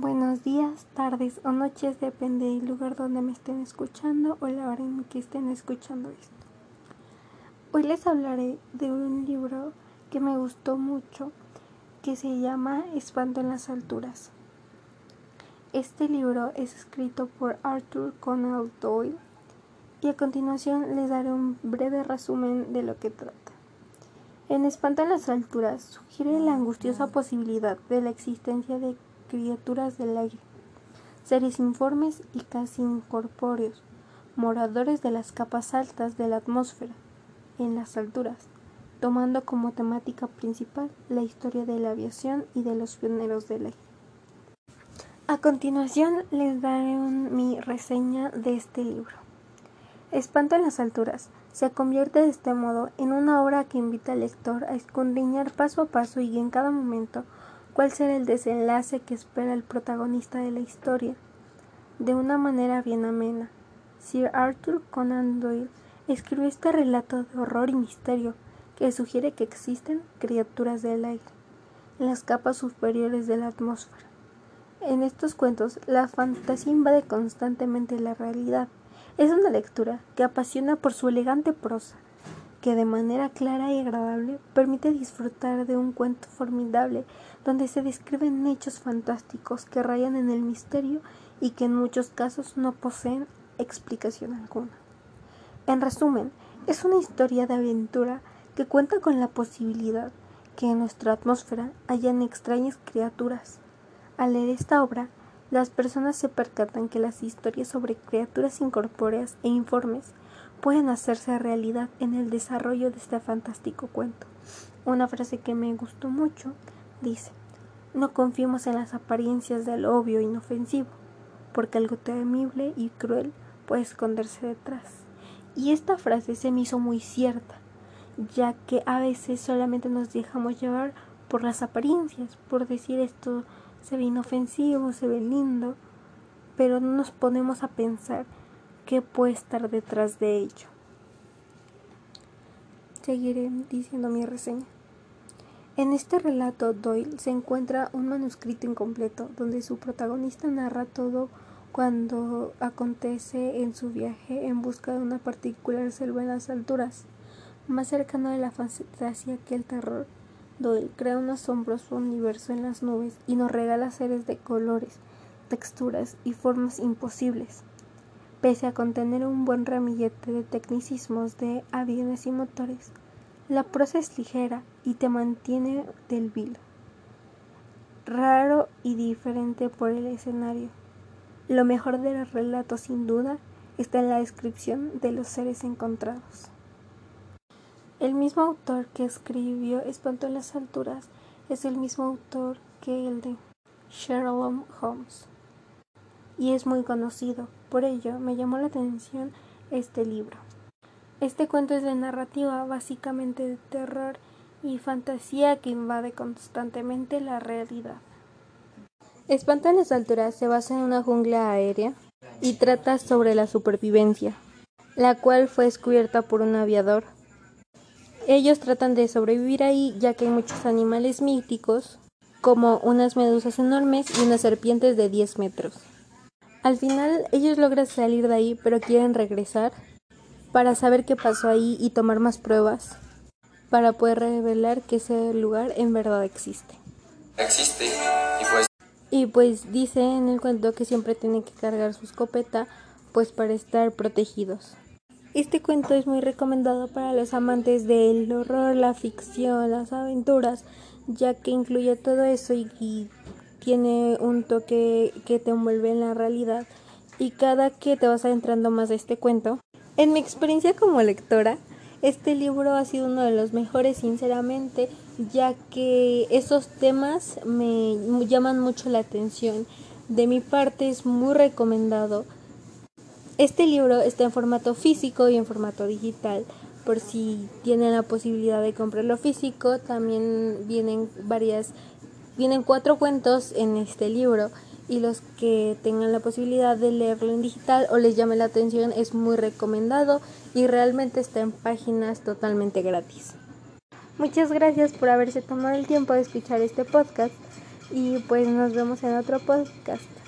Buenos días, tardes o noches, depende del lugar donde me estén escuchando o la hora en que estén escuchando esto. Hoy les hablaré de un libro que me gustó mucho que se llama Espanto en las alturas. Este libro es escrito por Arthur Conan Doyle y a continuación les daré un breve resumen de lo que trata. En Espanto en las alturas sugiere la angustiosa posibilidad de la existencia de criaturas del aire, seres informes y casi incorpóreos, moradores de las capas altas de la atmósfera, en las alturas, tomando como temática principal la historia de la aviación y de los pioneros del aire. A continuación les daré mi reseña de este libro. Espanto en las alturas se convierte de este modo en una obra que invita al lector a escondriñar paso a paso y en cada momento cuál será el desenlace que espera el protagonista de la historia, de una manera bien amena. Sir Arthur Conan Doyle escribió este relato de horror y misterio que sugiere que existen criaturas del aire, en las capas superiores de la atmósfera. En estos cuentos, la fantasía invade constantemente la realidad. Es una lectura que apasiona por su elegante prosa, que de manera clara y agradable permite disfrutar de un cuento formidable donde se describen hechos fantásticos que rayan en el misterio y que en muchos casos no poseen explicación alguna. En resumen, es una historia de aventura que cuenta con la posibilidad que en nuestra atmósfera hayan extrañas criaturas. Al leer esta obra, las personas se percatan que las historias sobre criaturas incorpóreas e informes pueden hacerse realidad en el desarrollo de este fantástico cuento. Una frase que me gustó mucho dice, no confiemos en las apariencias del obvio inofensivo, porque algo temible y cruel puede esconderse detrás. Y esta frase se me hizo muy cierta, ya que a veces solamente nos dejamos llevar por las apariencias, por decir esto se ve inofensivo, se ve lindo, pero no nos ponemos a pensar qué puede estar detrás de ello. Seguiré diciendo mi reseña. En este relato Doyle se encuentra un manuscrito incompleto donde su protagonista narra todo cuando acontece en su viaje en busca de una particular selva en las alturas, más cercano de la fantasía que el terror. Doyle crea un asombroso universo en las nubes y nos regala seres de colores, texturas y formas imposibles. Pese a contener un buen ramillete de tecnicismos de aviones y motores, la prosa es ligera y te mantiene del vilo, raro y diferente por el escenario. Lo mejor del relato, sin duda, está en la descripción de los seres encontrados. El mismo autor que escribió Espanto en las alturas es el mismo autor que el de Sherlock Holmes y es muy conocido. Por ello me llamó la atención este libro. Este cuento es de narrativa, básicamente de terror y fantasía que invade constantemente la realidad. Espanto en las alturas se basa en una jungla aérea y trata sobre la supervivencia, la cual fue descubierta por un aviador. Ellos tratan de sobrevivir ahí ya que hay muchos animales míticos, como unas medusas enormes y unas serpientes de 10 metros. Al final ellos logran salir de ahí pero quieren regresar para saber qué pasó ahí y tomar más pruebas para poder revelar que ese lugar en verdad existe. Existe y pues y pues dice en el cuento que siempre tienen que cargar su escopeta pues para estar protegidos. Este cuento es muy recomendado para los amantes del horror, la ficción, las aventuras, ya que incluye todo eso y tiene un toque que te envuelve en la realidad y cada que te vas adentrando más de este cuento. En mi experiencia como lectora, este libro ha sido uno de los mejores sinceramente, ya que esos temas me llaman mucho la atención. De mi parte es muy recomendado. Este libro está en formato físico y en formato digital. Por si tienen la posibilidad de comprarlo físico, también vienen varias Vienen cuatro cuentos en este libro y los que tengan la posibilidad de leerlo en digital o les llame la atención es muy recomendado y realmente está en páginas totalmente gratis. Muchas gracias por haberse tomado el tiempo de escuchar este podcast. Y pues nos vemos en otro podcast.